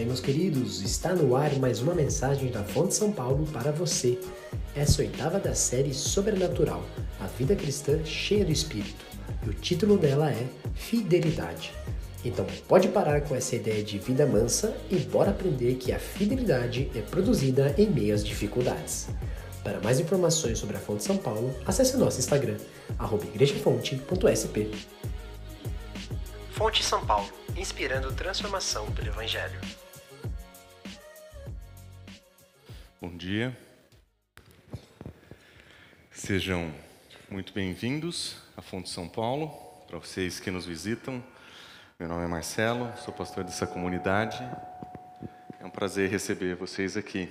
aí, meus queridos. Está no ar mais uma mensagem da Fonte São Paulo para você. Essa oitava da série Sobrenatural, a vida cristã cheia do Espírito. E o título dela é Fidelidade. Então pode parar com essa ideia de vida mansa e bora aprender que a fidelidade é produzida em meio às dificuldades. Para mais informações sobre a Fonte São Paulo, acesse nosso Instagram, igrejafonte.sp. Fonte São Paulo, inspirando transformação pelo Evangelho. Bom dia. Sejam muito bem-vindos à Fonte São Paulo. Para vocês que nos visitam, meu nome é Marcelo, sou pastor dessa comunidade. É um prazer receber vocês aqui.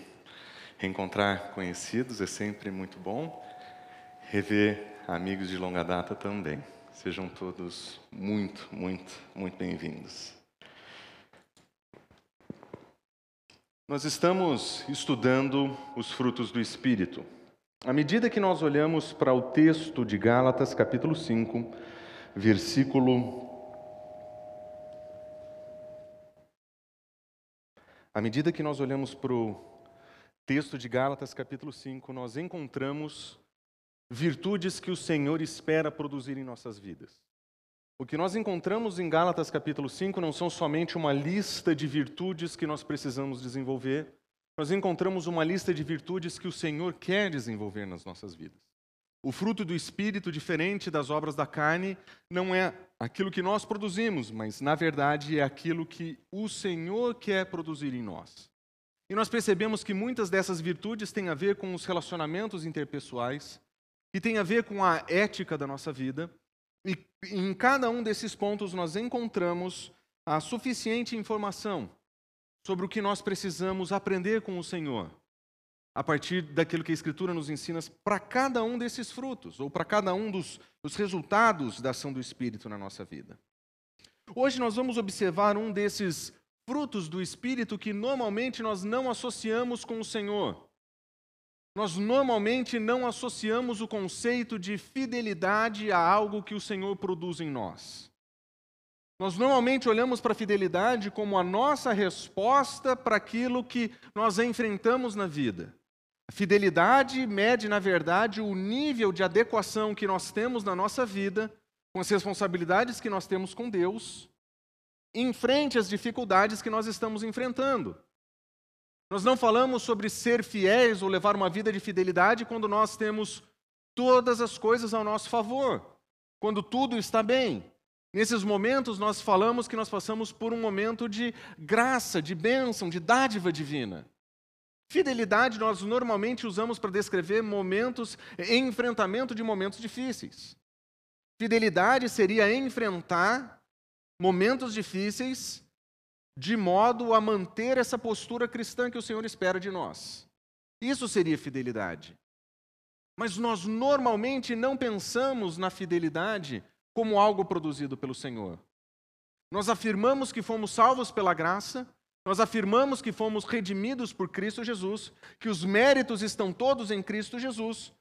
Reencontrar conhecidos é sempre muito bom. Rever amigos de longa data também. Sejam todos muito, muito, muito bem-vindos. Nós estamos estudando os frutos do Espírito. À medida que nós olhamos para o texto de Gálatas, capítulo 5, versículo. À medida que nós olhamos para o texto de Gálatas, capítulo 5, nós encontramos virtudes que o Senhor espera produzir em nossas vidas. O que nós encontramos em Gálatas capítulo 5 não são somente uma lista de virtudes que nós precisamos desenvolver, nós encontramos uma lista de virtudes que o Senhor quer desenvolver nas nossas vidas. O fruto do Espírito, diferente das obras da carne, não é aquilo que nós produzimos, mas, na verdade, é aquilo que o Senhor quer produzir em nós. E nós percebemos que muitas dessas virtudes têm a ver com os relacionamentos interpessoais, que tem a ver com a ética da nossa vida. E em cada um desses pontos nós encontramos a suficiente informação sobre o que nós precisamos aprender com o Senhor, a partir daquilo que a Escritura nos ensina para cada um desses frutos, ou para cada um dos, dos resultados da ação do Espírito na nossa vida. Hoje nós vamos observar um desses frutos do Espírito que normalmente nós não associamos com o Senhor. Nós normalmente não associamos o conceito de fidelidade a algo que o Senhor produz em nós. Nós normalmente olhamos para a fidelidade como a nossa resposta para aquilo que nós enfrentamos na vida. A fidelidade mede, na verdade, o nível de adequação que nós temos na nossa vida com as responsabilidades que nós temos com Deus, em frente às dificuldades que nós estamos enfrentando. Nós não falamos sobre ser fiéis ou levar uma vida de fidelidade quando nós temos todas as coisas ao nosso favor, quando tudo está bem. Nesses momentos, nós falamos que nós passamos por um momento de graça, de bênção, de dádiva divina. Fidelidade nós normalmente usamos para descrever momentos, enfrentamento de momentos difíceis. Fidelidade seria enfrentar momentos difíceis de modo a manter essa postura cristã que o Senhor espera de nós. Isso seria fidelidade. Mas nós normalmente não pensamos na fidelidade como algo produzido pelo Senhor. Nós afirmamos que fomos salvos pela graça, nós afirmamos que fomos redimidos por Cristo Jesus, que os méritos estão todos em Cristo Jesus,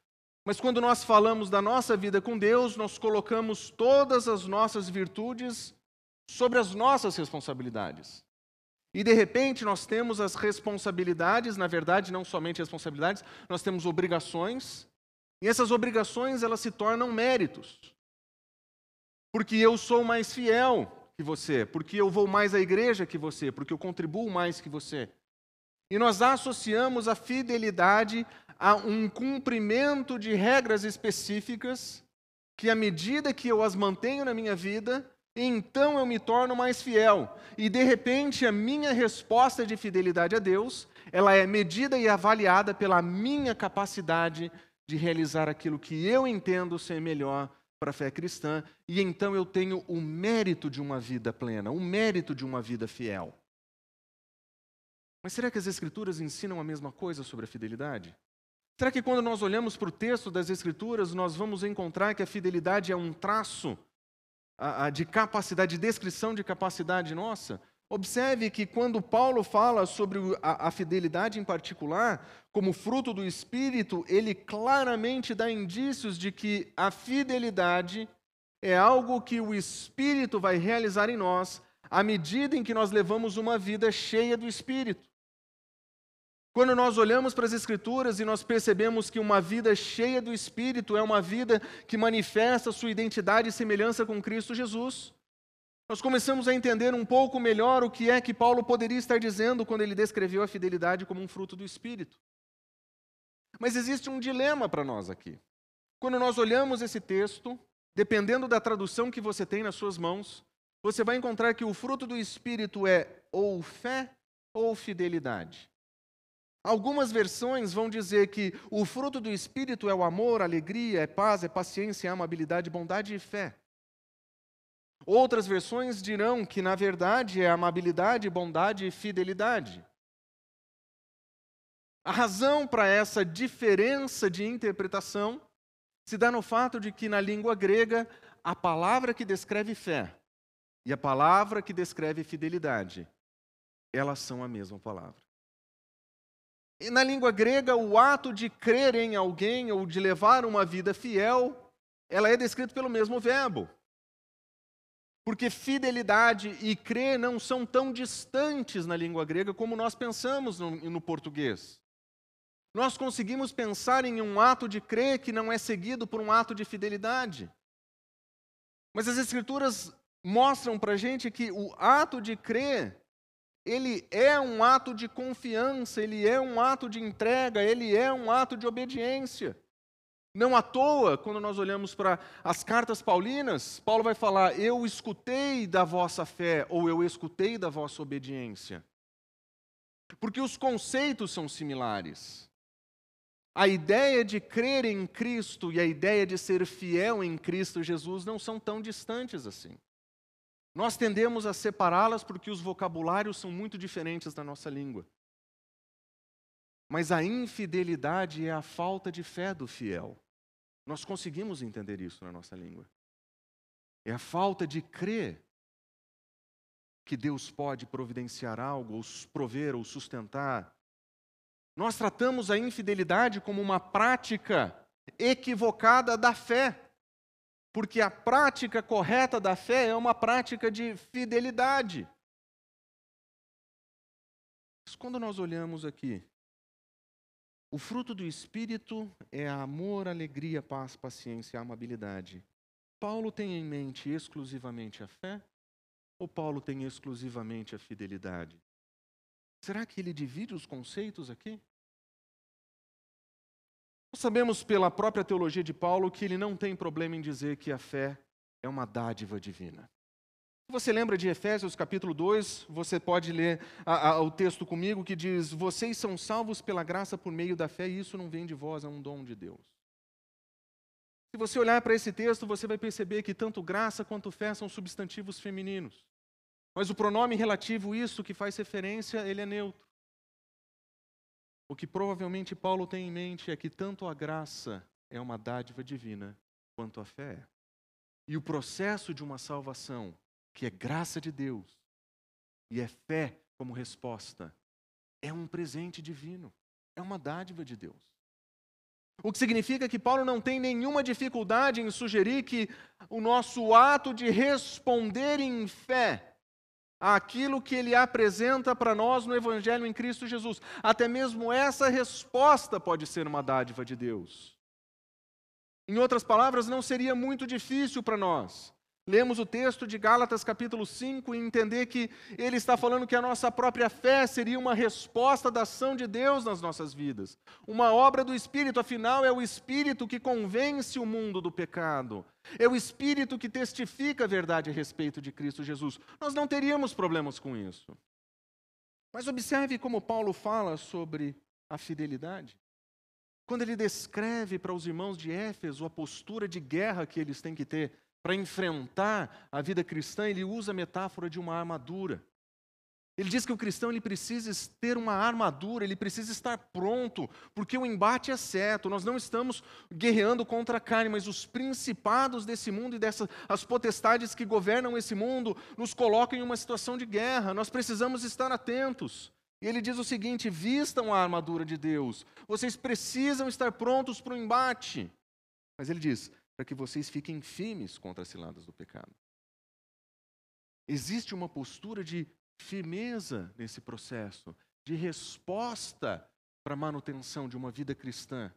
mas quando nós falamos da nossa vida com Deus, nós colocamos todas as nossas virtudes sobre as nossas responsabilidades. E de repente nós temos as responsabilidades, na verdade, não somente responsabilidades, nós temos obrigações, e essas obrigações elas se tornam méritos. Porque eu sou mais fiel que você, porque eu vou mais à igreja que você, porque eu contribuo mais que você. E nós associamos a fidelidade a um cumprimento de regras específicas que, à medida que eu as mantenho na minha vida, então eu me torno mais fiel. E de repente a minha resposta de fidelidade a Deus, ela é medida e avaliada pela minha capacidade de realizar aquilo que eu entendo ser melhor para a fé cristã, e então eu tenho o mérito de uma vida plena, o mérito de uma vida fiel. Mas será que as Escrituras ensinam a mesma coisa sobre a fidelidade? Será que quando nós olhamos para o texto das Escrituras, nós vamos encontrar que a fidelidade é um traço de capacidade, de descrição de capacidade nossa. Observe que quando Paulo fala sobre a, a, fidelidade em particular, como fruto do Espírito, ele claramente dá indícios de que a fidelidade é algo que o Espírito vai realizar em nós à medida em que nós levamos uma vida cheia do Espírito. Quando nós olhamos para as Escrituras e nós percebemos que uma vida cheia do Espírito é uma vida que manifesta sua identidade e semelhança com Cristo Jesus, nós começamos a entender um pouco melhor o que é que Paulo poderia estar dizendo quando ele descreveu a fidelidade como um fruto do Espírito. Mas existe um dilema para nós aqui. Quando nós olhamos esse texto, dependendo da tradução que você tem nas suas mãos, você vai encontrar que o fruto do Espírito é ou fé ou fidelidade. Algumas versões vão dizer que o fruto do Espírito é o amor, alegria, é paz, é paciência, é amabilidade, bondade e fé. Outras versões dirão que, na verdade, é amabilidade, bondade e fidelidade. A razão para essa diferença de interpretação se dá no fato de que, na língua grega, a palavra que descreve fé e a palavra que descreve fidelidade, elas são a mesma palavra. E na língua grega, o ato de crer em alguém ou de levar uma vida fiel, ela é descrito pelo mesmo verbo. Porque fidelidade e crer não são tão distantes na língua grega como nós pensamos no, no português. Nós conseguimos pensar em um ato de crer que não é seguido por um ato de fidelidade. Mas as Escrituras mostram para a gente que o ato de crer, ele é um ato de confiança, ele é um ato de entrega, ele é um ato de obediência. Não à toa, quando nós olhamos para as cartas paulinas, Paulo vai falar: Eu escutei da vossa fé, ou eu escutei da vossa obediência. Porque os conceitos são similares. A ideia de crer em Cristo e a ideia de ser fiel em Cristo Jesus não são tão distantes assim. Nós tendemos a separá-las porque os vocabulários são muito diferentes da nossa língua. Mas a infidelidade é a falta de fé do fiel. Nós conseguimos entender isso na nossa língua. É a falta de crer que Deus pode providenciar algo, ou prover, ou sustentar, nós tratamos a infidelidade como uma prática equivocada da fé. Porque a prática correta da fé é uma prática de fidelidade. Mas quando nós olhamos aqui, o fruto do Espírito é amor, alegria, paz, paciência, amabilidade. Paulo tem em mente exclusivamente a fé? Ou Paulo tem exclusivamente a fidelidade? Será que ele divide os conceitos aqui? Nós sabemos pela própria teologia de Paulo que ele não tem problema em dizer que a fé é uma dádiva divina. Se você lembra de Efésios capítulo 2, você pode ler a, a, o texto comigo que diz: Vocês são salvos pela graça por meio da fé, e isso não vem de vós, é um dom de Deus. Se você olhar para esse texto, você vai perceber que tanto graça quanto fé são substantivos femininos. Mas o pronome relativo, isso que faz referência, ele é neutro. O que provavelmente Paulo tem em mente é que tanto a graça é uma dádiva divina, quanto a fé é. E o processo de uma salvação, que é graça de Deus, e é fé como resposta, é um presente divino, é uma dádiva de Deus. O que significa que Paulo não tem nenhuma dificuldade em sugerir que o nosso ato de responder em fé aquilo que ele apresenta para nós no Evangelho em Cristo Jesus. Até mesmo essa resposta pode ser uma dádiva de Deus. Em outras palavras, não seria muito difícil para nós Lemos o texto de Gálatas capítulo 5 e entender que ele está falando que a nossa própria fé seria uma resposta da ação de Deus nas nossas vidas. Uma obra do Espírito, afinal, é o Espírito que convence o mundo do pecado. É o Espírito que testifica a verdade a respeito de Cristo Jesus. Nós não teríamos problemas com isso. Mas observe como Paulo fala sobre a fidelidade. Quando ele descreve para os irmãos de Éfeso a postura de guerra que eles têm que ter para enfrentar a vida cristã, ele usa a metáfora de uma armadura. Ele diz que o cristão ele precisa ter uma armadura, ele precisa estar pronto, porque o embate é certo. Nós não estamos guerreando contra a carne, mas os principados desse mundo e dessas as potestades que governam esse mundo nos colocam em uma situação de guerra. Nós precisamos estar atentos. E ele diz o seguinte: vistam a armadura de Deus. Vocês precisam estar prontos para o embate. Mas ele diz: para que vocês fiquem firmes contra as ciladas do pecado. existe uma postura de firmeza nesse processo, de resposta para a manutenção de uma vida cristã.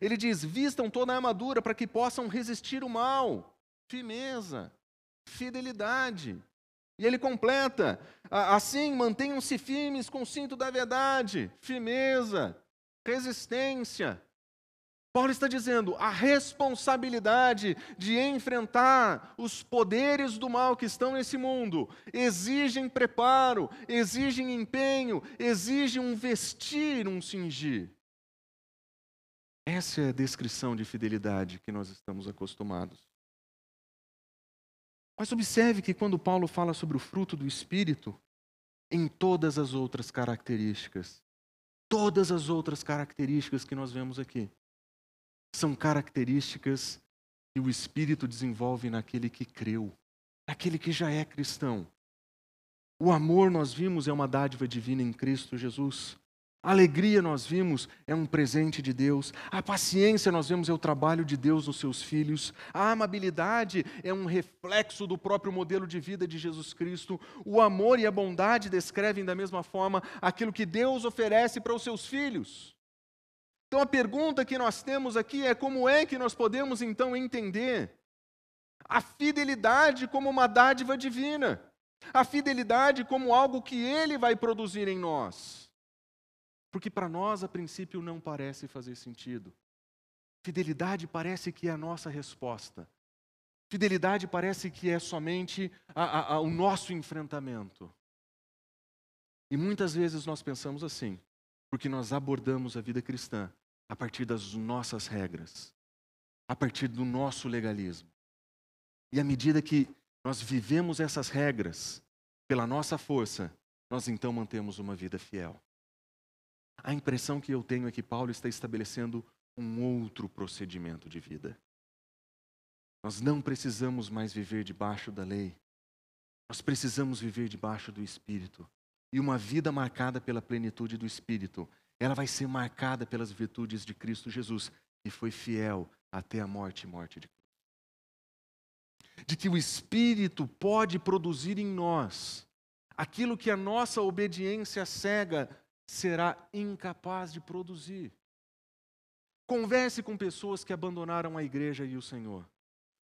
Ele diz: vistam toda a armadura para que possam resistir o mal. Firmeza, fidelidade. E ele completa: assim mantenham-se firmes com o cinto da verdade, firmeza, resistência. Paulo está dizendo: a responsabilidade de enfrentar os poderes do mal que estão nesse mundo exigem preparo, exigem empenho, exigem um vestir, um cingir. Essa é a descrição de fidelidade que nós estamos acostumados. Mas observe que quando Paulo fala sobre o fruto do Espírito, em todas as outras características, todas as outras características que nós vemos aqui, são características que o Espírito desenvolve naquele que creu, naquele que já é cristão. O amor, nós vimos, é uma dádiva divina em Cristo Jesus. A alegria, nós vimos, é um presente de Deus. A paciência, nós vemos, é o trabalho de Deus nos seus filhos. A amabilidade é um reflexo do próprio modelo de vida de Jesus Cristo. O amor e a bondade descrevem da mesma forma aquilo que Deus oferece para os seus filhos. Então a pergunta que nós temos aqui é como é que nós podemos então entender a fidelidade como uma dádiva divina, a fidelidade como algo que ele vai produzir em nós. Porque para nós a princípio não parece fazer sentido. Fidelidade parece que é a nossa resposta. Fidelidade parece que é somente a, a, a, o nosso enfrentamento. E muitas vezes nós pensamos assim, porque nós abordamos a vida cristã a partir das nossas regras, a partir do nosso legalismo. E à medida que nós vivemos essas regras pela nossa força, nós então mantemos uma vida fiel. A impressão que eu tenho é que Paulo está estabelecendo um outro procedimento de vida. Nós não precisamos mais viver debaixo da lei. Nós precisamos viver debaixo do Espírito. E uma vida marcada pela plenitude do Espírito ela vai ser marcada pelas virtudes de Cristo Jesus, que foi fiel até a morte e morte de Cristo. De que o Espírito pode produzir em nós aquilo que a nossa obediência cega será incapaz de produzir. Converse com pessoas que abandonaram a igreja e o Senhor.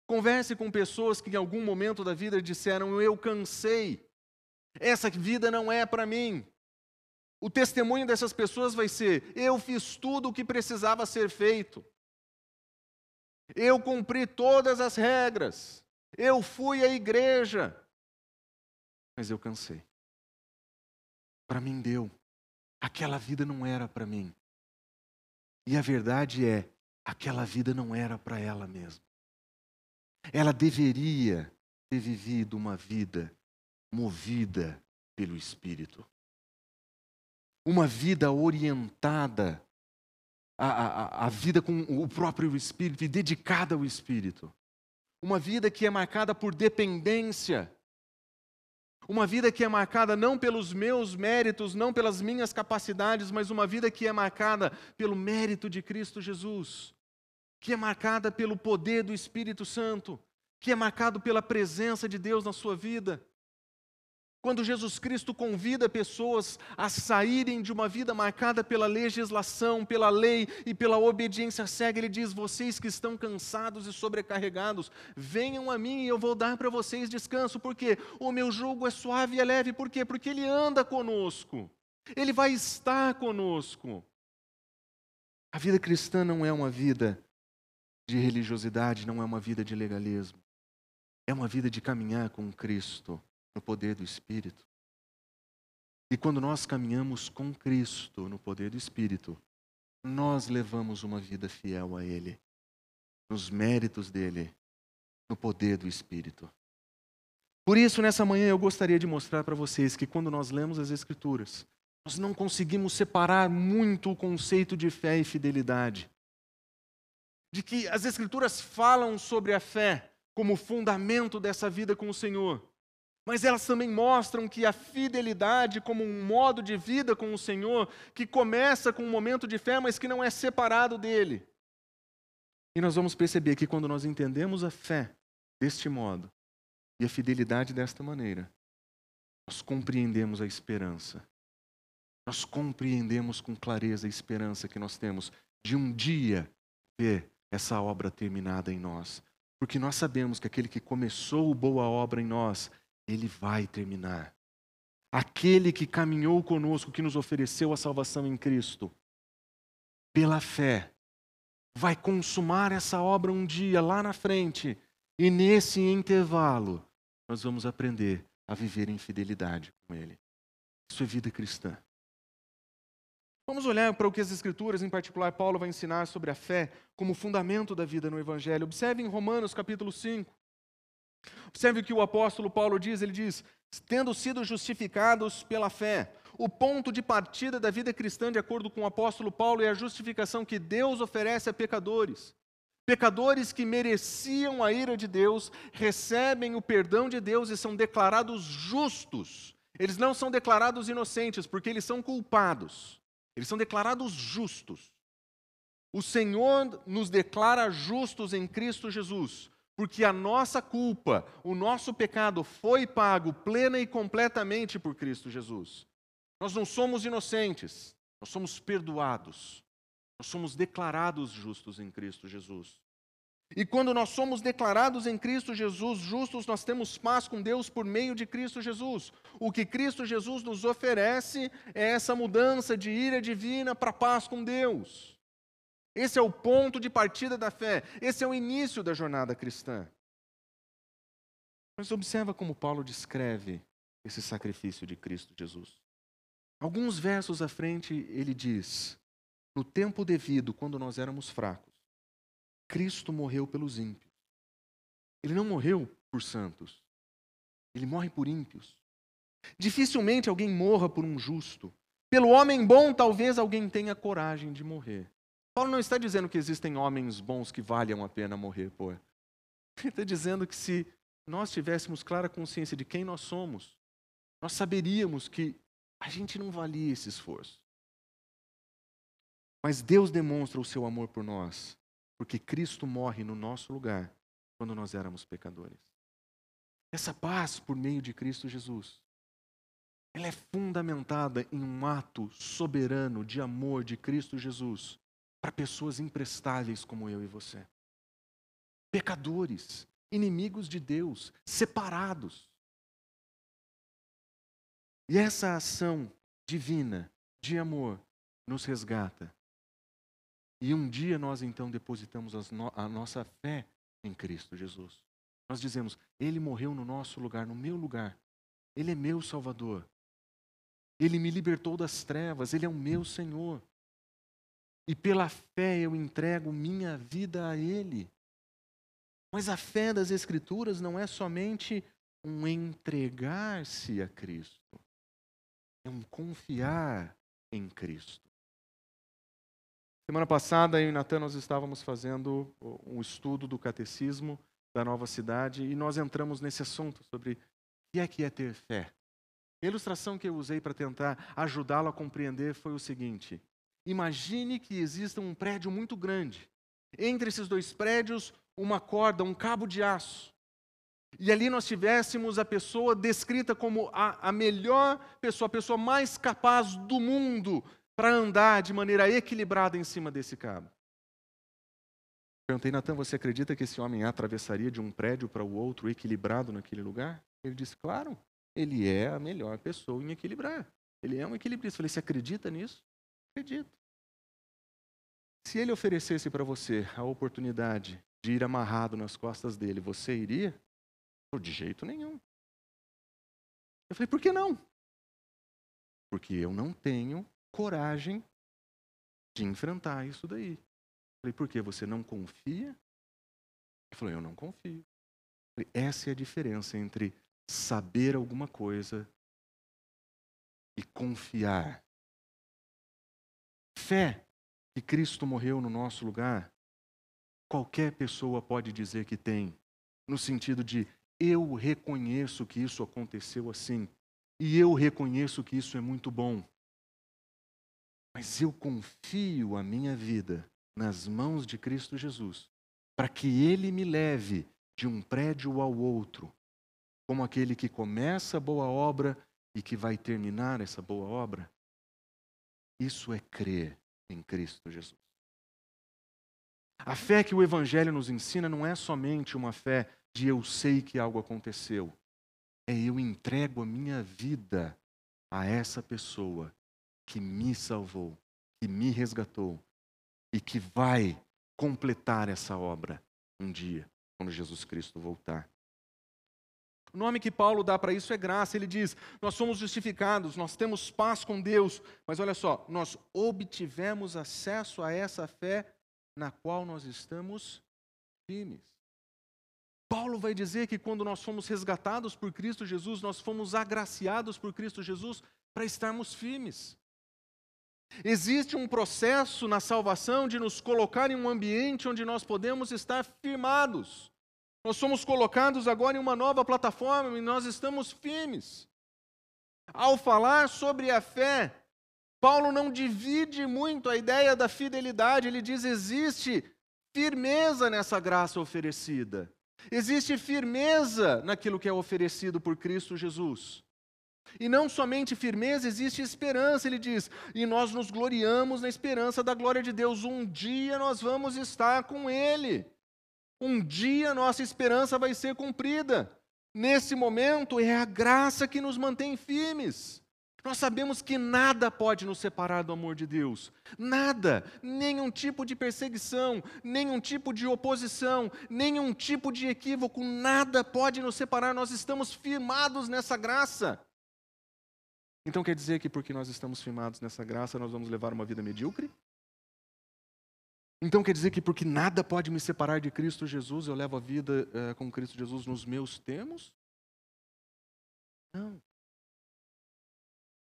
Converse com pessoas que em algum momento da vida disseram: Eu cansei, essa vida não é para mim. O testemunho dessas pessoas vai ser: eu fiz tudo o que precisava ser feito. Eu cumpri todas as regras. Eu fui à igreja. Mas eu cansei. Para mim deu. Aquela vida não era para mim. E a verdade é, aquela vida não era para ela mesma. Ela deveria ter vivido uma vida movida pelo Espírito uma vida orientada à, à vida com o próprio Espírito e dedicada ao Espírito. Uma vida que é marcada por dependência. Uma vida que é marcada não pelos meus méritos, não pelas minhas capacidades, mas uma vida que é marcada pelo mérito de Cristo Jesus, que é marcada pelo poder do Espírito Santo, que é marcado pela presença de Deus na sua vida. Quando Jesus Cristo convida pessoas a saírem de uma vida marcada pela legislação, pela lei e pela obediência cega, ele diz: Vocês que estão cansados e sobrecarregados, venham a mim e eu vou dar para vocês descanso, porque o meu jugo é suave e é leve. Por quê? Porque ele anda conosco, ele vai estar conosco. A vida cristã não é uma vida de religiosidade, não é uma vida de legalismo, é uma vida de caminhar com Cristo no poder do Espírito. E quando nós caminhamos com Cristo no poder do Espírito, nós levamos uma vida fiel a Ele, nos méritos dele, no poder do Espírito. Por isso, nessa manhã, eu gostaria de mostrar para vocês que quando nós lemos as Escrituras, nós não conseguimos separar muito o conceito de fé e fidelidade. De que as Escrituras falam sobre a fé como fundamento dessa vida com o Senhor mas elas também mostram que a fidelidade como um modo de vida com o Senhor, que começa com um momento de fé, mas que não é separado dele. E nós vamos perceber que quando nós entendemos a fé deste modo, E a fidelidade desta maneira, nós compreendemos a esperança. Nós compreendemos com clareza a esperança que nós temos de um dia ver essa obra terminada em nós. Porque nós sabemos que aquele que começou boa obra em nós, ele vai terminar. Aquele que caminhou conosco, que nos ofereceu a salvação em Cristo, pela fé, vai consumar essa obra um dia lá na frente. E nesse intervalo, nós vamos aprender a viver em fidelidade com Ele. Isso é vida cristã. Vamos olhar para o que as Escrituras, em particular Paulo, vai ensinar sobre a fé como fundamento da vida no Evangelho. Observe em Romanos capítulo 5. Observe o que o apóstolo Paulo diz: ele diz, tendo sido justificados pela fé. O ponto de partida da vida cristã, de acordo com o apóstolo Paulo, é a justificação que Deus oferece a pecadores. Pecadores que mereciam a ira de Deus, recebem o perdão de Deus e são declarados justos. Eles não são declarados inocentes, porque eles são culpados. Eles são declarados justos. O Senhor nos declara justos em Cristo Jesus, porque a nossa culpa, o nosso pecado foi pago plena e completamente por Cristo Jesus. Nós não somos inocentes, nós somos perdoados. Nós somos declarados justos em Cristo Jesus. E quando nós somos declarados em Cristo Jesus justos, nós temos paz com Deus por meio de Cristo Jesus. O que Cristo Jesus nos oferece é essa mudança de ira divina para paz com Deus. Esse é o ponto de partida da fé, esse é o início da jornada cristã. Mas observa como Paulo descreve esse sacrifício de Cristo Jesus. Alguns versos à frente ele diz: No tempo devido, quando nós éramos fracos, Cristo morreu pelos ímpios. Ele não morreu por santos. Ele morre por ímpios. Dificilmente alguém morra por um justo. Pelo homem bom, talvez alguém tenha coragem de morrer. Paulo não está dizendo que existem homens bons que valham a pena morrer, pô. Ele está dizendo que se nós tivéssemos clara consciência de quem nós somos, nós saberíamos que a gente não valia esse esforço. Mas Deus demonstra o seu amor por nós porque Cristo morre no nosso lugar quando nós éramos pecadores. Essa paz por meio de Cristo Jesus, ela é fundamentada em um ato soberano de amor de Cristo Jesus para pessoas imprestáveis como eu e você. Pecadores, inimigos de Deus, separados. E essa ação divina de amor nos resgata e um dia nós então depositamos a nossa fé em Cristo Jesus. Nós dizemos: Ele morreu no nosso lugar, no meu lugar. Ele é meu Salvador. Ele me libertou das trevas, Ele é o meu Senhor. E pela fé eu entrego minha vida a Ele. Mas a fé das Escrituras não é somente um entregar-se a Cristo, é um confiar em Cristo. Semana passada, eu e Natan, nós estávamos fazendo um estudo do catecismo da nova cidade e nós entramos nesse assunto sobre o que é que é ter fé. A ilustração que eu usei para tentar ajudá-lo a compreender foi o seguinte: imagine que exista um prédio muito grande. Entre esses dois prédios, uma corda, um cabo de aço. E ali nós tivéssemos a pessoa descrita como a, a melhor pessoa, a pessoa mais capaz do mundo para andar de maneira equilibrada em cima desse cabo. Perguntei, Natan, você acredita que esse homem atravessaria de um prédio para o outro equilibrado naquele lugar? Ele disse, claro, ele é a melhor pessoa em equilibrar. Ele é um equilibrista. Eu falei, você acredita nisso? Acredito. Se ele oferecesse para você a oportunidade de ir amarrado nas costas dele, você iria? De jeito nenhum. Eu falei, por que não? Porque eu não tenho coragem de enfrentar isso daí. Falei, por que você não confia? Ele falou, eu não confio. Falei, essa é a diferença entre saber alguma coisa e confiar. Fé que Cristo morreu no nosso lugar, qualquer pessoa pode dizer que tem, no sentido de eu reconheço que isso aconteceu assim, e eu reconheço que isso é muito bom. Mas eu confio a minha vida nas mãos de Cristo Jesus, para que Ele me leve de um prédio ao outro, como aquele que começa a boa obra e que vai terminar essa boa obra? Isso é crer em Cristo Jesus. A fé que o Evangelho nos ensina não é somente uma fé de eu sei que algo aconteceu, é eu entrego a minha vida a essa pessoa que me salvou, que me resgatou e que vai completar essa obra um dia, quando Jesus Cristo voltar. O nome que Paulo dá para isso é graça. Ele diz: Nós somos justificados, nós temos paz com Deus, mas olha só, nós obtivemos acesso a essa fé na qual nós estamos firmes. Paulo vai dizer que quando nós fomos resgatados por Cristo Jesus, nós fomos agraciados por Cristo Jesus para estarmos firmes. Existe um processo na salvação de nos colocar em um ambiente onde nós podemos estar firmados. Nós somos colocados agora em uma nova plataforma e nós estamos firmes. Ao falar sobre a fé, Paulo não divide muito a ideia da fidelidade, ele diz: existe firmeza nessa graça oferecida, existe firmeza naquilo que é oferecido por Cristo Jesus. E não somente firmeza, existe esperança, ele diz, e nós nos gloriamos na esperança da glória de Deus. Um dia nós vamos estar com Ele. Um dia nossa esperança vai ser cumprida. Nesse momento é a graça que nos mantém firmes. Nós sabemos que nada pode nos separar do amor de Deus. Nada, nenhum tipo de perseguição, nenhum tipo de oposição, nenhum tipo de equívoco, nada pode nos separar. Nós estamos firmados nessa graça. Então quer dizer que porque nós estamos firmados nessa graça, nós vamos levar uma vida medíocre? Então quer dizer que porque nada pode me separar de Cristo Jesus, eu levo a vida uh, com Cristo Jesus nos meus termos? Não.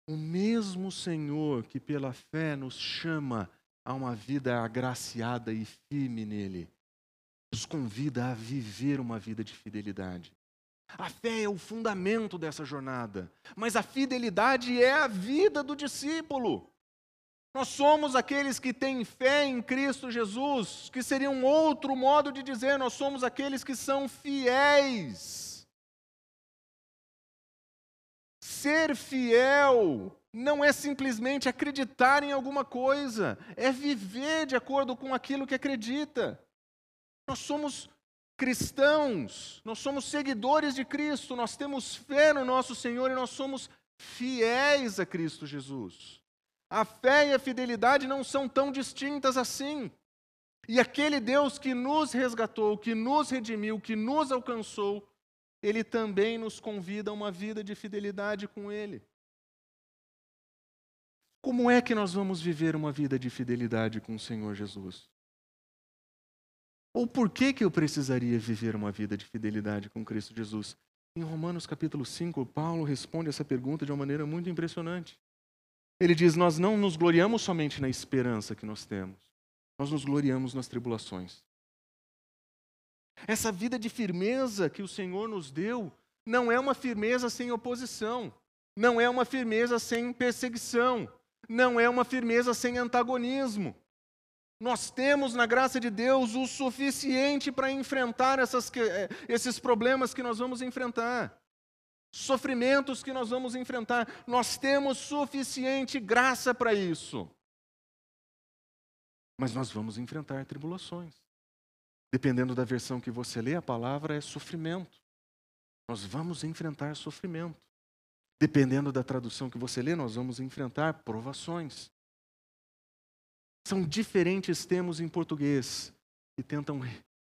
O mesmo Senhor que pela fé nos chama a uma vida agraciada e firme nele, nos convida a viver uma vida de fidelidade. A fé é o fundamento dessa jornada, mas a fidelidade é a vida do discípulo. Nós somos aqueles que têm fé em Cristo Jesus, que seria um outro modo de dizer, nós somos aqueles que são fiéis. Ser fiel não é simplesmente acreditar em alguma coisa, é viver de acordo com aquilo que acredita. Nós somos cristãos, nós somos seguidores de Cristo, nós temos fé no nosso Senhor e nós somos fiéis a Cristo Jesus. A fé e a fidelidade não são tão distintas assim. E aquele Deus que nos resgatou, que nos redimiu, que nos alcançou, ele também nos convida a uma vida de fidelidade com Ele. Como é que nós vamos viver uma vida de fidelidade com o Senhor Jesus? Ou por que, que eu precisaria viver uma vida de fidelidade com Cristo Jesus? Em Romanos capítulo 5, Paulo responde essa pergunta de uma maneira muito impressionante. Ele diz: Nós não nos gloriamos somente na esperança que nós temos, nós nos gloriamos nas tribulações. Essa vida de firmeza que o Senhor nos deu não é uma firmeza sem oposição, não é uma firmeza sem perseguição, não é uma firmeza sem antagonismo. Nós temos na graça de Deus o suficiente para enfrentar essas, eh, esses problemas que nós vamos enfrentar, sofrimentos que nós vamos enfrentar. Nós temos suficiente graça para isso. Mas nós vamos enfrentar tribulações. Dependendo da versão que você lê, a palavra é sofrimento. Nós vamos enfrentar sofrimento. Dependendo da tradução que você lê, nós vamos enfrentar provações. São diferentes termos em português que tentam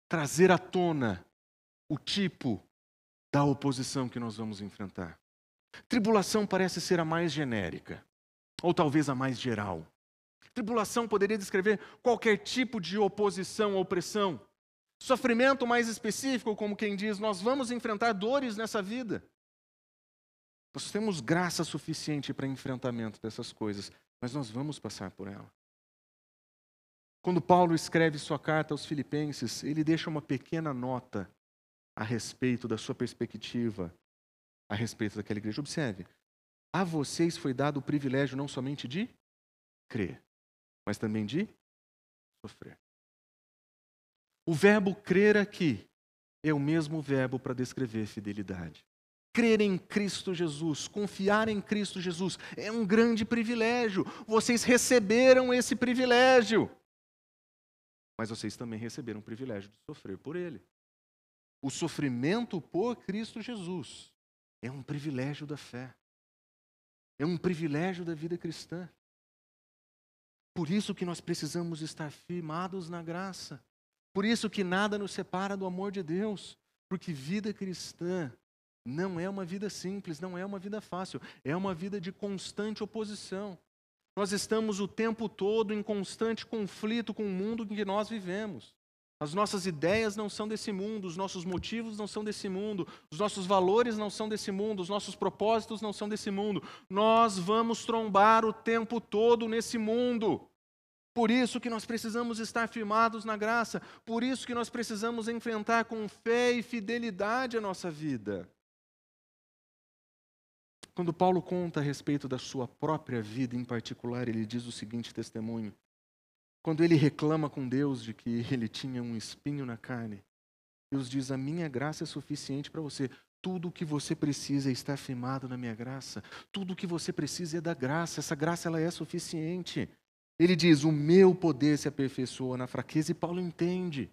trazer à tona o tipo da oposição que nós vamos enfrentar. Tribulação parece ser a mais genérica, ou talvez a mais geral. Tribulação poderia descrever qualquer tipo de oposição ou opressão. Sofrimento mais específico, como quem diz, nós vamos enfrentar dores nessa vida. Nós temos graça suficiente para enfrentamento dessas coisas, mas nós vamos passar por ela. Quando Paulo escreve sua carta aos Filipenses, ele deixa uma pequena nota a respeito da sua perspectiva a respeito daquela igreja. Observe, a vocês foi dado o privilégio não somente de crer, mas também de sofrer. O verbo crer aqui é o mesmo verbo para descrever fidelidade. crer em Cristo Jesus, confiar em Cristo Jesus, é um grande privilégio. Vocês receberam esse privilégio. Mas vocês também receberam o privilégio de sofrer por Ele. O sofrimento por Cristo Jesus é um privilégio da fé. É um privilégio da vida cristã. Por isso que nós precisamos estar firmados na graça. Por isso que nada nos separa do amor de Deus. Porque vida cristã não é uma vida simples, não é uma vida fácil, é uma vida de constante oposição. Nós estamos o tempo todo em constante conflito com o mundo em que nós vivemos. As nossas ideias não são desse mundo, os nossos motivos não são desse mundo, os nossos valores não são desse mundo, os nossos propósitos não são desse mundo. Nós vamos trombar o tempo todo nesse mundo. Por isso que nós precisamos estar firmados na graça, por isso que nós precisamos enfrentar com fé e fidelidade a nossa vida. Quando Paulo conta a respeito da sua própria vida em particular, ele diz o seguinte testemunho: quando ele reclama com Deus de que ele tinha um espinho na carne, Deus diz: A minha graça é suficiente para você. Tudo o que você precisa é estar firmado na minha graça. Tudo o que você precisa é da graça. Essa graça ela é suficiente. Ele diz: O meu poder se aperfeiçoa na fraqueza, e Paulo entende.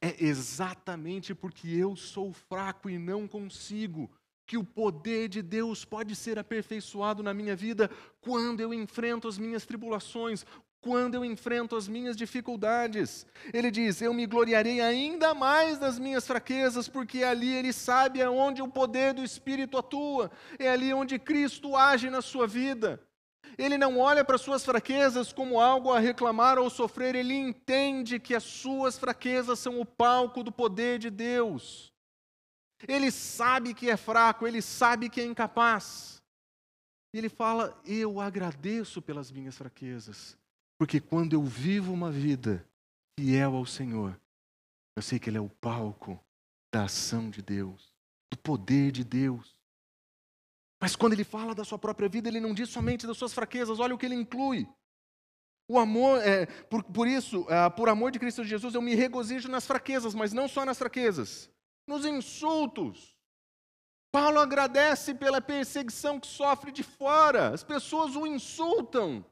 É exatamente porque eu sou fraco e não consigo que o poder de Deus pode ser aperfeiçoado na minha vida quando eu enfrento as minhas tribulações, quando eu enfrento as minhas dificuldades. Ele diz: Eu me gloriarei ainda mais nas minhas fraquezas, porque ali ele sabe aonde o poder do Espírito atua, é ali onde Cristo age na sua vida. Ele não olha para suas fraquezas como algo a reclamar ou sofrer, ele entende que as suas fraquezas são o palco do poder de Deus. Ele sabe que é fraco, ele sabe que é incapaz. E ele fala: Eu agradeço pelas minhas fraquezas porque quando eu vivo uma vida fiel ao Senhor, eu sei que Ele é o palco da ação de Deus, do poder de Deus. Mas quando ele fala da sua própria vida, ele não diz somente das suas fraquezas, olha o que ele inclui. O amor, é, por, por isso, é, por amor de Cristo Jesus, eu me regozijo nas fraquezas, mas não só nas fraquezas, nos insultos. Paulo agradece pela perseguição que sofre de fora, as pessoas o insultam.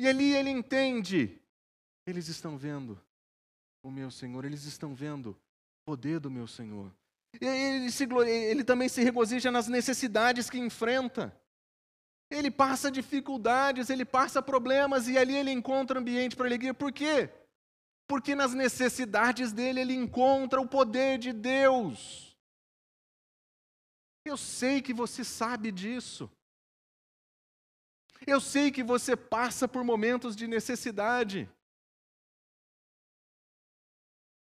E ali ele entende. Eles estão vendo o meu Senhor, eles estão vendo o poder do meu Senhor. Ele, se, ele também se regozija nas necessidades que enfrenta. Ele passa dificuldades, ele passa problemas e ali ele encontra ambiente para alegria. Por quê? Porque nas necessidades dele ele encontra o poder de Deus. Eu sei que você sabe disso. Eu sei que você passa por momentos de necessidade.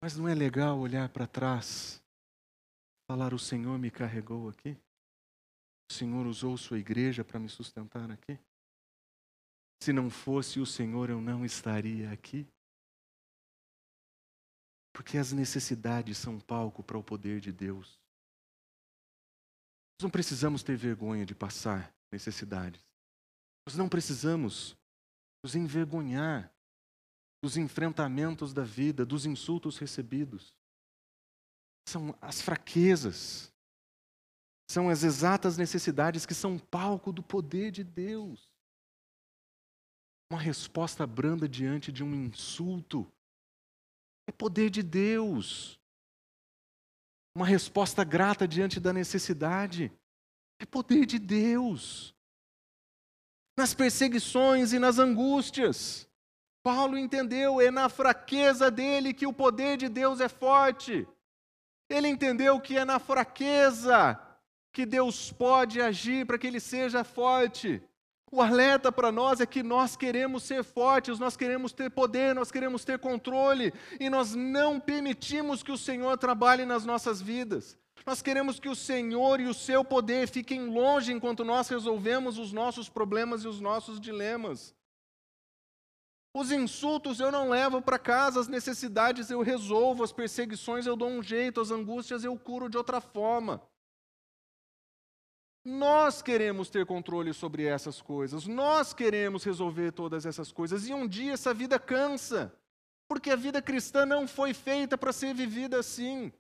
Mas não é legal olhar para trás, falar: o Senhor me carregou aqui? O Senhor usou sua igreja para me sustentar aqui? Se não fosse o Senhor, eu não estaria aqui? Porque as necessidades são palco para o poder de Deus. Nós não precisamos ter vergonha de passar necessidades. Nós não precisamos nos envergonhar dos enfrentamentos da vida, dos insultos recebidos. São as fraquezas, são as exatas necessidades que são palco do poder de Deus. Uma resposta branda diante de um insulto é poder de Deus. Uma resposta grata diante da necessidade é poder de Deus nas perseguições e nas angústias. Paulo entendeu, é na fraqueza dele que o poder de Deus é forte. Ele entendeu que é na fraqueza que Deus pode agir para que ele seja forte. O alerta para nós é que nós queremos ser fortes, nós queremos ter poder, nós queremos ter controle, e nós não permitimos que o Senhor trabalhe nas nossas vidas. Nós queremos que o Senhor e o seu poder fiquem longe enquanto nós resolvemos os nossos problemas e os nossos dilemas. Os insultos eu não levo para casa, as necessidades eu resolvo, as perseguições eu dou um jeito, as angústias eu curo de outra forma. Nós queremos ter controle sobre essas coisas, nós queremos resolver todas essas coisas, e um dia essa vida cansa, porque a vida cristã não foi feita para ser vivida assim.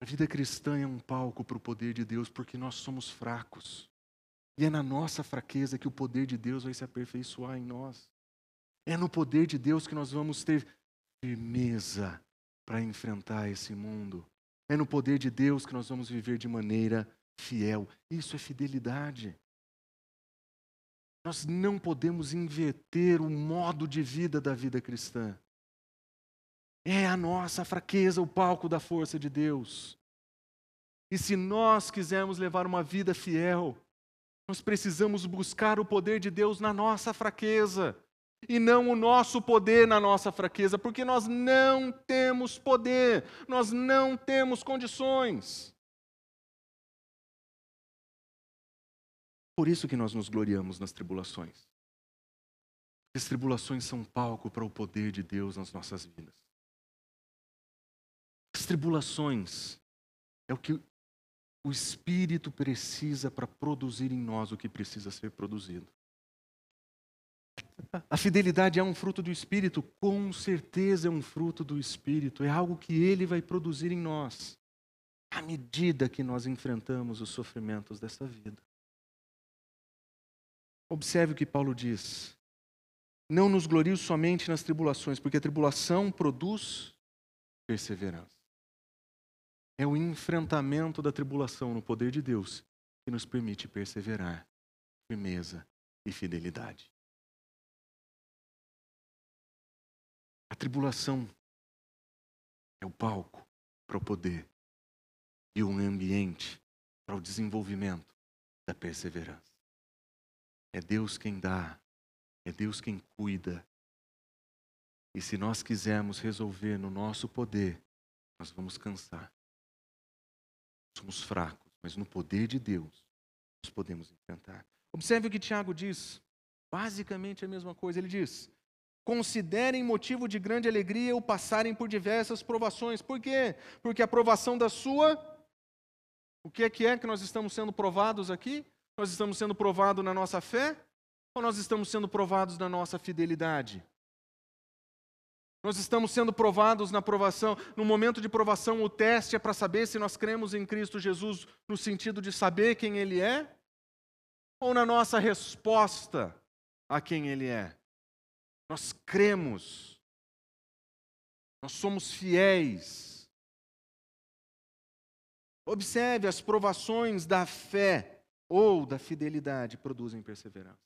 A vida cristã é um palco para o poder de Deus porque nós somos fracos. E é na nossa fraqueza que o poder de Deus vai se aperfeiçoar em nós. É no poder de Deus que nós vamos ter firmeza para enfrentar esse mundo. É no poder de Deus que nós vamos viver de maneira fiel. Isso é fidelidade. Nós não podemos inverter o modo de vida da vida cristã. É a nossa fraqueza o palco da força de Deus. E se nós quisermos levar uma vida fiel, nós precisamos buscar o poder de Deus na nossa fraqueza e não o nosso poder na nossa fraqueza, porque nós não temos poder, nós não temos condições. Por isso que nós nos gloriamos nas tribulações. As tribulações são palco para o poder de Deus nas nossas vidas. As tribulações é o que o Espírito precisa para produzir em nós o que precisa ser produzido. A fidelidade é um fruto do Espírito? Com certeza é um fruto do Espírito, é algo que ele vai produzir em nós, à medida que nós enfrentamos os sofrimentos dessa vida. Observe o que Paulo diz. Não nos glorio somente nas tribulações, porque a tribulação produz perseverança. É o enfrentamento da tribulação no poder de Deus que nos permite perseverar, firmeza e fidelidade. A tribulação é o palco para o poder e um ambiente para o desenvolvimento da perseverança. É Deus quem dá, é Deus quem cuida. E se nós quisermos resolver no nosso poder, nós vamos cansar. Somos fracos, mas no poder de Deus nós podemos enfrentar. Observe o que Tiago diz. Basicamente a mesma coisa. Ele diz: Considerem motivo de grande alegria o passarem por diversas provações. Por quê? Porque a provação da sua. O que é que é que nós estamos sendo provados aqui? Nós estamos sendo provados na nossa fé? Ou nós estamos sendo provados na nossa fidelidade? Nós estamos sendo provados na provação. No momento de provação, o teste é para saber se nós cremos em Cristo Jesus no sentido de saber quem Ele é? Ou na nossa resposta a quem Ele é? Nós cremos. Nós somos fiéis. Observe as provações da fé ou da fidelidade produzem perseverança.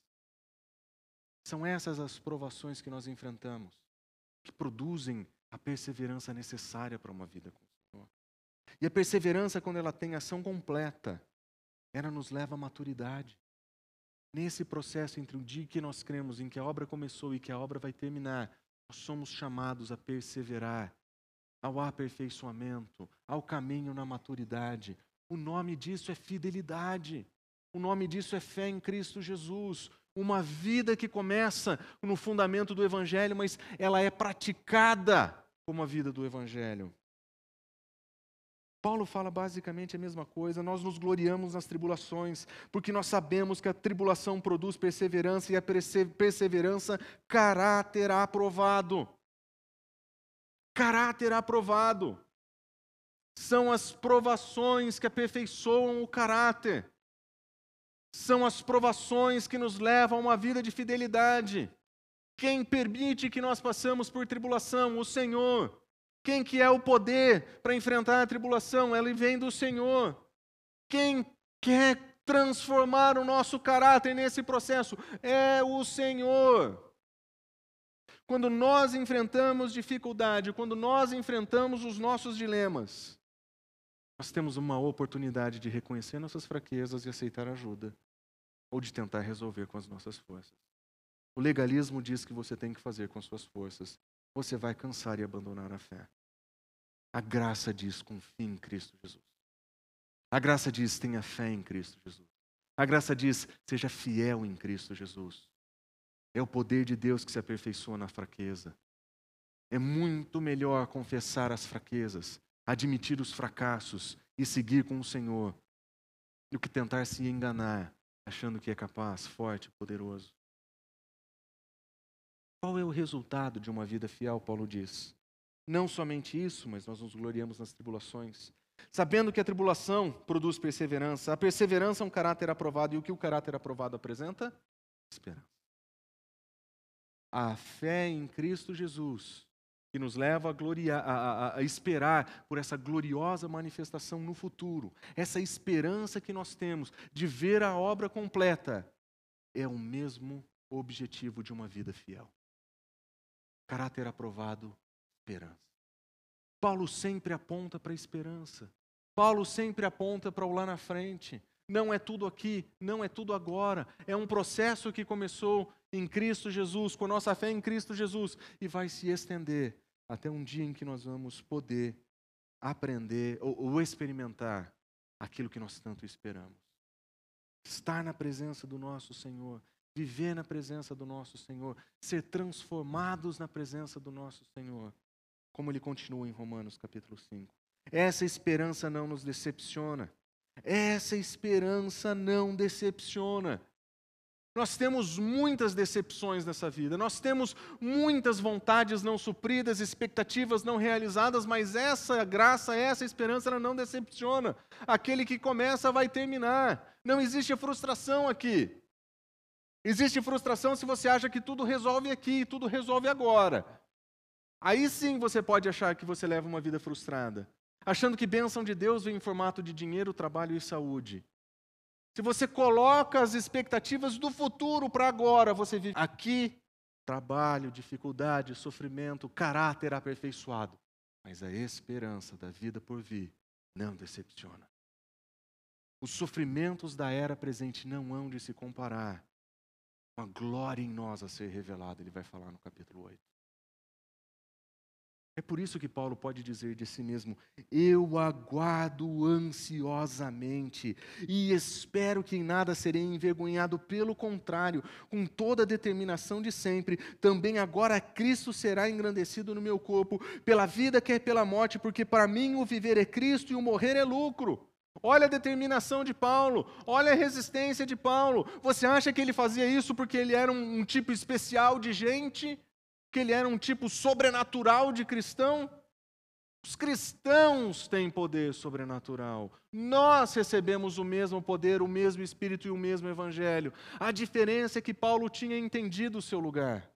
São essas as provações que nós enfrentamos, que produzem a perseverança necessária para uma vida com o Senhor. E a perseverança, quando ela tem ação completa, ela nos leva à maturidade. Nesse processo entre o dia que nós cremos em que a obra começou e que a obra vai terminar, nós somos chamados a perseverar ao aperfeiçoamento, ao caminho na maturidade. O nome disso é fidelidade. O nome disso é fé em Cristo Jesus. Uma vida que começa no fundamento do Evangelho, mas ela é praticada como a vida do Evangelho. Paulo fala basicamente a mesma coisa. Nós nos gloriamos nas tribulações, porque nós sabemos que a tribulação produz perseverança e a perseverança, caráter aprovado. Caráter aprovado. São as provações que aperfeiçoam o caráter. São as provações que nos levam a uma vida de fidelidade. Quem permite que nós passamos por tribulação? O Senhor. Quem que é o poder para enfrentar a tribulação? Ele vem do Senhor. Quem quer transformar o nosso caráter nesse processo? É o Senhor. Quando nós enfrentamos dificuldade, quando nós enfrentamos os nossos dilemas, nós temos uma oportunidade de reconhecer nossas fraquezas e aceitar ajuda, ou de tentar resolver com as nossas forças. O legalismo diz que você tem que fazer com suas forças você vai cansar e abandonar a fé. A graça diz: confie em Cristo Jesus. A graça diz: tenha fé em Cristo Jesus. A graça diz: seja fiel em Cristo Jesus. É o poder de Deus que se aperfeiçoa na fraqueza. É muito melhor confessar as fraquezas, admitir os fracassos e seguir com o Senhor, do que tentar se enganar, achando que é capaz, forte, poderoso. Qual é o resultado de uma vida fiel? Paulo diz. Não somente isso, mas nós nos gloriamos nas tribulações. sabendo que a tribulação produz perseverança, a perseverança é um caráter aprovado, e o que o caráter aprovado apresenta? Esperança. A fé em Cristo Jesus, que nos leva a, a, a, a esperar por essa gloriosa manifestação no futuro, essa esperança que nós temos de ver a obra completa, é o mesmo objetivo de uma vida fiel. Caráter aprovado, esperança. Paulo sempre aponta para a esperança. Paulo sempre aponta para o lá na frente. Não é tudo aqui, não é tudo agora. É um processo que começou em Cristo Jesus, com a nossa fé em Cristo Jesus, e vai se estender até um dia em que nós vamos poder aprender ou, ou experimentar aquilo que nós tanto esperamos. Estar na presença do nosso Senhor, viver na presença do nosso Senhor, ser transformados na presença do nosso Senhor como ele continua em Romanos capítulo 5. Essa esperança não nos decepciona. Essa esperança não decepciona. Nós temos muitas decepções nessa vida, nós temos muitas vontades não supridas, expectativas não realizadas, mas essa graça, essa esperança, ela não decepciona. Aquele que começa vai terminar. Não existe frustração aqui. Existe frustração se você acha que tudo resolve aqui, tudo resolve agora. Aí sim você pode achar que você leva uma vida frustrada, achando que bênção de Deus vem em formato de dinheiro, trabalho e saúde. Se você coloca as expectativas do futuro para agora, você vive aqui trabalho, dificuldade, sofrimento, caráter aperfeiçoado. Mas a esperança da vida por vir não decepciona. Os sofrimentos da era presente não hão de se comparar com a glória em nós a ser revelada, ele vai falar no capítulo 8. É por isso que Paulo pode dizer de si mesmo: Eu aguardo ansiosamente e espero que em nada serei envergonhado, pelo contrário, com toda a determinação de sempre, também agora Cristo será engrandecido no meu corpo, pela vida que é pela morte, porque para mim o viver é Cristo e o morrer é lucro. Olha a determinação de Paulo, olha a resistência de Paulo. Você acha que ele fazia isso porque ele era um, um tipo especial de gente? Que ele era um tipo sobrenatural de cristão. Os cristãos têm poder sobrenatural. Nós recebemos o mesmo poder, o mesmo Espírito e o mesmo Evangelho. A diferença é que Paulo tinha entendido o seu lugar.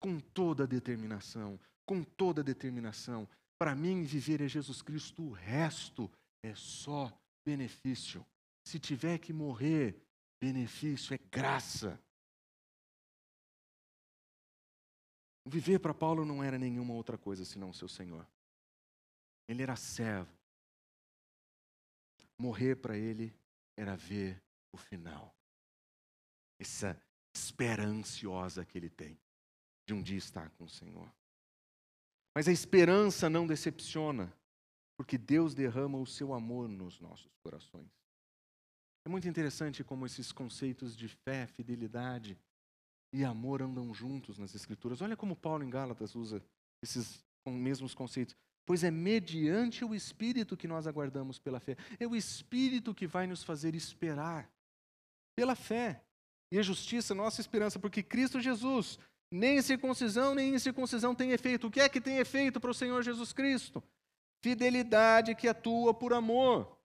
Com toda determinação, com toda determinação. Para mim, viver é Jesus Cristo, o resto é só benefício. Se tiver que morrer, benefício é graça. Viver para Paulo não era nenhuma outra coisa senão o seu Senhor. Ele era servo. Morrer para ele era ver o final. Essa espera ansiosa que ele tem de um dia estar com o Senhor. Mas a esperança não decepciona, porque Deus derrama o seu amor nos nossos corações. É muito interessante como esses conceitos de fé, fidelidade, e amor andam juntos nas Escrituras. Olha como Paulo em Gálatas usa esses mesmos conceitos. Pois é mediante o Espírito que nós aguardamos pela fé. É o Espírito que vai nos fazer esperar pela fé. E a justiça, nossa esperança, porque Cristo Jesus, nem circuncisão, nem incircuncisão tem efeito. O que é que tem efeito para o Senhor Jesus Cristo? Fidelidade que atua por amor.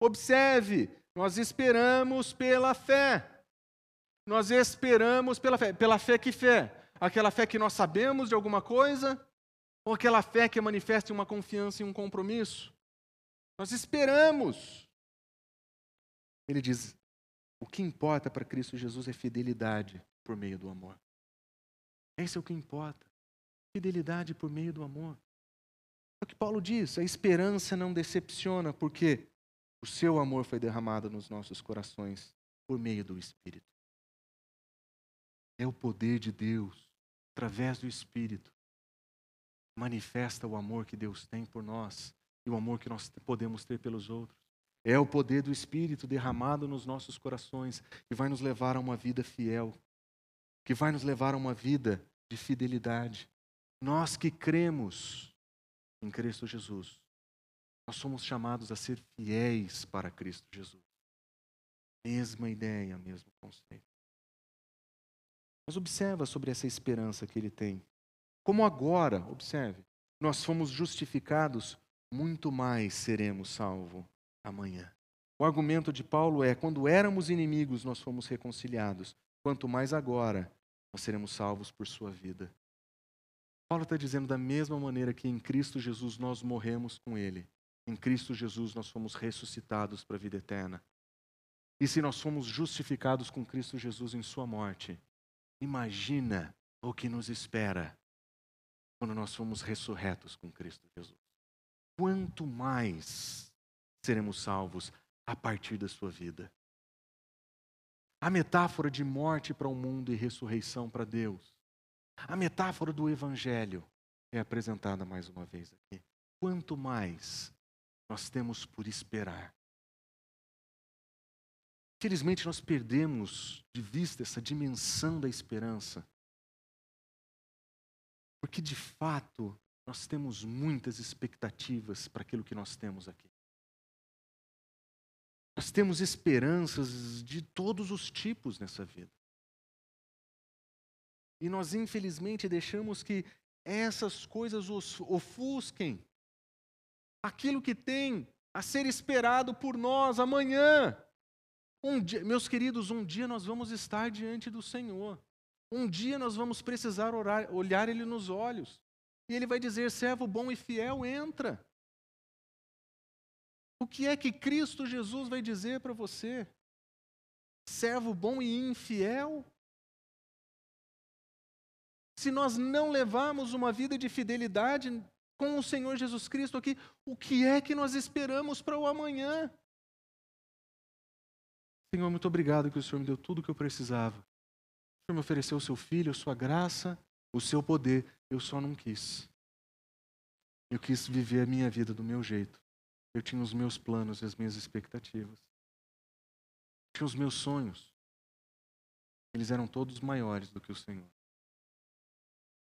Observe, nós esperamos pela fé. Nós esperamos pela fé. Pela fé que fé? Aquela fé que nós sabemos de alguma coisa? Ou aquela fé que manifesta uma confiança e um compromisso? Nós esperamos. Ele diz: o que importa para Cristo Jesus é fidelidade por meio do amor. Esse é o que importa. Fidelidade por meio do amor. É o que Paulo diz: a esperança não decepciona, porque o seu amor foi derramado nos nossos corações por meio do Espírito. É o poder de Deus, através do Espírito, manifesta o amor que Deus tem por nós e o amor que nós podemos ter pelos outros. É o poder do Espírito derramado nos nossos corações que vai nos levar a uma vida fiel, que vai nos levar a uma vida de fidelidade. Nós que cremos em Cristo Jesus, nós somos chamados a ser fiéis para Cristo Jesus. Mesma ideia, mesmo conceito. Mas observa sobre essa esperança que ele tem. Como agora, observe, nós fomos justificados muito mais seremos salvos amanhã. O argumento de Paulo é: quando éramos inimigos, nós fomos reconciliados. Quanto mais agora, nós seremos salvos por sua vida. Paulo está dizendo da mesma maneira que em Cristo Jesus nós morremos com Ele. Em Cristo Jesus nós fomos ressuscitados para a vida eterna. E se nós fomos justificados com Cristo Jesus em Sua morte, imagina o que nos espera quando nós fomos ressurretos com Cristo Jesus. Quanto mais seremos salvos a partir da sua vida. A metáfora de morte para o mundo e ressurreição para Deus. A metáfora do Evangelho é apresentada mais uma vez aqui. Quanto mais nós temos por esperar. Infelizmente, nós perdemos de vista essa dimensão da esperança. Porque, de fato, nós temos muitas expectativas para aquilo que nós temos aqui. Nós temos esperanças de todos os tipos nessa vida. E nós, infelizmente, deixamos que essas coisas ofusquem aquilo que tem a ser esperado por nós amanhã. Um dia, meus queridos, um dia nós vamos estar diante do Senhor. Um dia nós vamos precisar orar, olhar Ele nos olhos. E Ele vai dizer: servo bom e fiel, entra. O que é que Cristo Jesus vai dizer para você? Servo bom e infiel? Se nós não levarmos uma vida de fidelidade com o Senhor Jesus Cristo aqui, o que é que nós esperamos para o amanhã? Senhor, muito obrigado que o Senhor me deu tudo o que eu precisava. O Senhor me ofereceu o seu filho, a sua graça, o seu poder. Eu só não quis. Eu quis viver a minha vida do meu jeito. Eu tinha os meus planos e as minhas expectativas. Eu tinha os meus sonhos. Eles eram todos maiores do que o Senhor.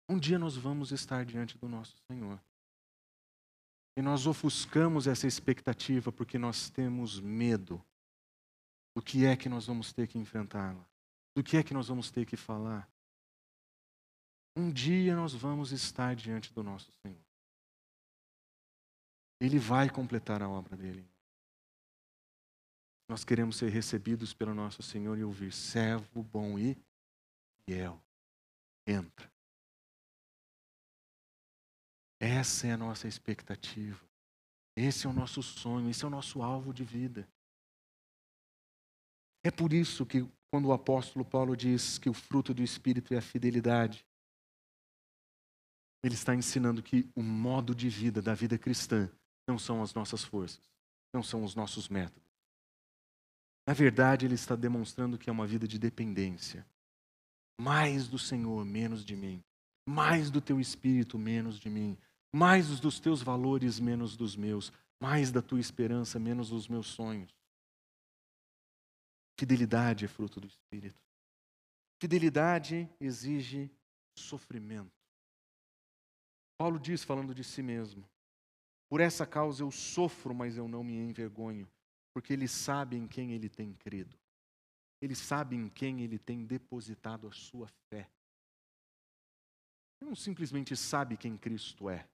Um dia nós vamos estar diante do nosso Senhor. E nós ofuscamos essa expectativa porque nós temos medo do que é que nós vamos ter que enfrentá-la, do que é que nós vamos ter que falar. Um dia nós vamos estar diante do nosso Senhor. Ele vai completar a obra dele. Nós queremos ser recebidos pelo nosso Senhor e ouvir: servo bom e fiel. Entra. Essa é a nossa expectativa. Esse é o nosso sonho, esse é o nosso alvo de vida. É por isso que, quando o apóstolo Paulo diz que o fruto do Espírito é a fidelidade, ele está ensinando que o modo de vida da vida cristã não são as nossas forças, não são os nossos métodos. Na verdade, ele está demonstrando que é uma vida de dependência. Mais do Senhor, menos de mim. Mais do teu espírito, menos de mim. Mais dos teus valores, menos dos meus. Mais da tua esperança, menos dos meus sonhos. Fidelidade é fruto do espírito. Fidelidade exige sofrimento. Paulo diz, falando de si mesmo: por essa causa eu sofro, mas eu não me envergonho, porque ele sabe em quem ele tem crido. Ele sabe em quem ele tem depositado a sua fé. Ele não simplesmente sabe quem Cristo é.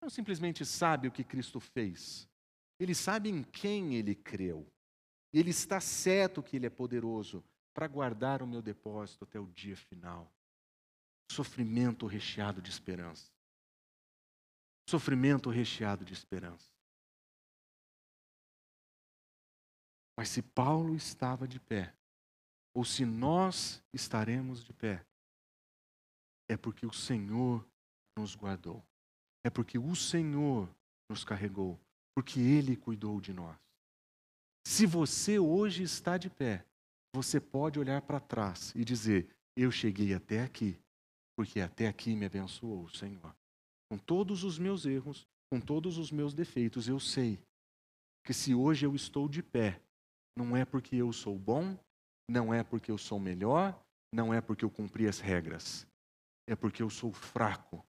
Não simplesmente sabe o que Cristo fez. Ele sabe em quem ele creu. Ele está certo que ele é poderoso para guardar o meu depósito até o dia final. Sofrimento recheado de esperança sofrimento recheado de esperança. Mas se Paulo estava de pé, ou se nós estaremos de pé, é porque o Senhor nos guardou. É porque o Senhor nos carregou, porque Ele cuidou de nós. Se você hoje está de pé, você pode olhar para trás e dizer: Eu cheguei até aqui, porque até aqui me abençoou o Senhor com todos os meus erros, com todos os meus defeitos, eu sei que se hoje eu estou de pé, não é porque eu sou bom, não é porque eu sou melhor, não é porque eu cumpri as regras, é porque eu sou fraco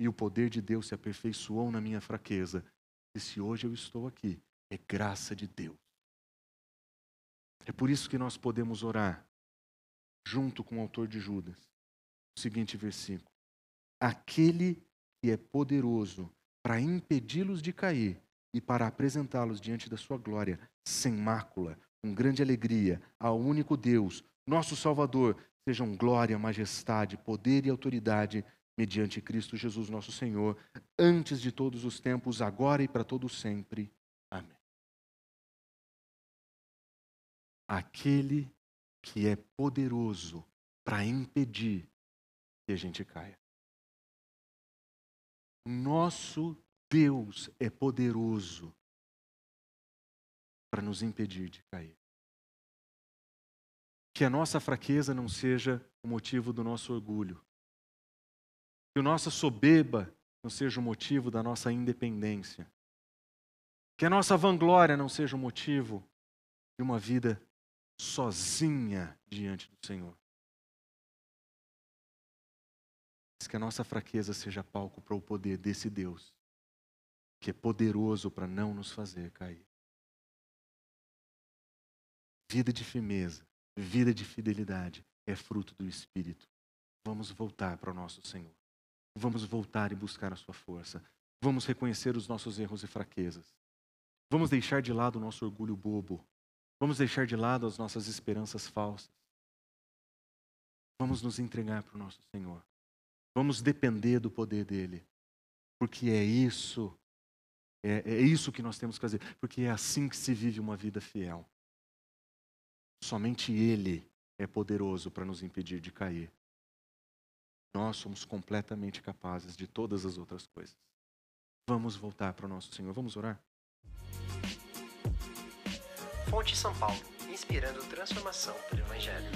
e o poder de Deus se aperfeiçoou na minha fraqueza. E se hoje eu estou aqui, é graça de Deus. É por isso que nós podemos orar, junto com o autor de Judas, o seguinte versículo: Aquele que é poderoso para impedi-los de cair e para apresentá-los diante da sua glória, sem mácula, com grande alegria, ao único Deus, nosso Salvador, sejam glória, majestade, poder e autoridade mediante Cristo Jesus, nosso Senhor, antes de todos os tempos, agora e para todo sempre. Aquele que é poderoso para impedir que a gente caia. Nosso Deus é poderoso para nos impedir de cair. Que a nossa fraqueza não seja o motivo do nosso orgulho. Que a nossa soberba não seja o motivo da nossa independência. Que a nossa vanglória não seja o motivo de uma vida sozinha diante do Senhor. Mas que a nossa fraqueza seja palco para o poder desse Deus, que é poderoso para não nos fazer cair. Vida de firmeza, vida de fidelidade é fruto do Espírito. Vamos voltar para o nosso Senhor. Vamos voltar e buscar a Sua força. Vamos reconhecer os nossos erros e fraquezas. Vamos deixar de lado o nosso orgulho bobo. Vamos deixar de lado as nossas esperanças falsas. Vamos nos entregar para o nosso Senhor. Vamos depender do poder dele. Porque é isso, é, é isso que nós temos que fazer. Porque é assim que se vive uma vida fiel. Somente Ele é poderoso para nos impedir de cair. Nós somos completamente capazes de todas as outras coisas. Vamos voltar para o nosso Senhor. Vamos orar? Fonte São Paulo inspirando transformação pelo Evangelho.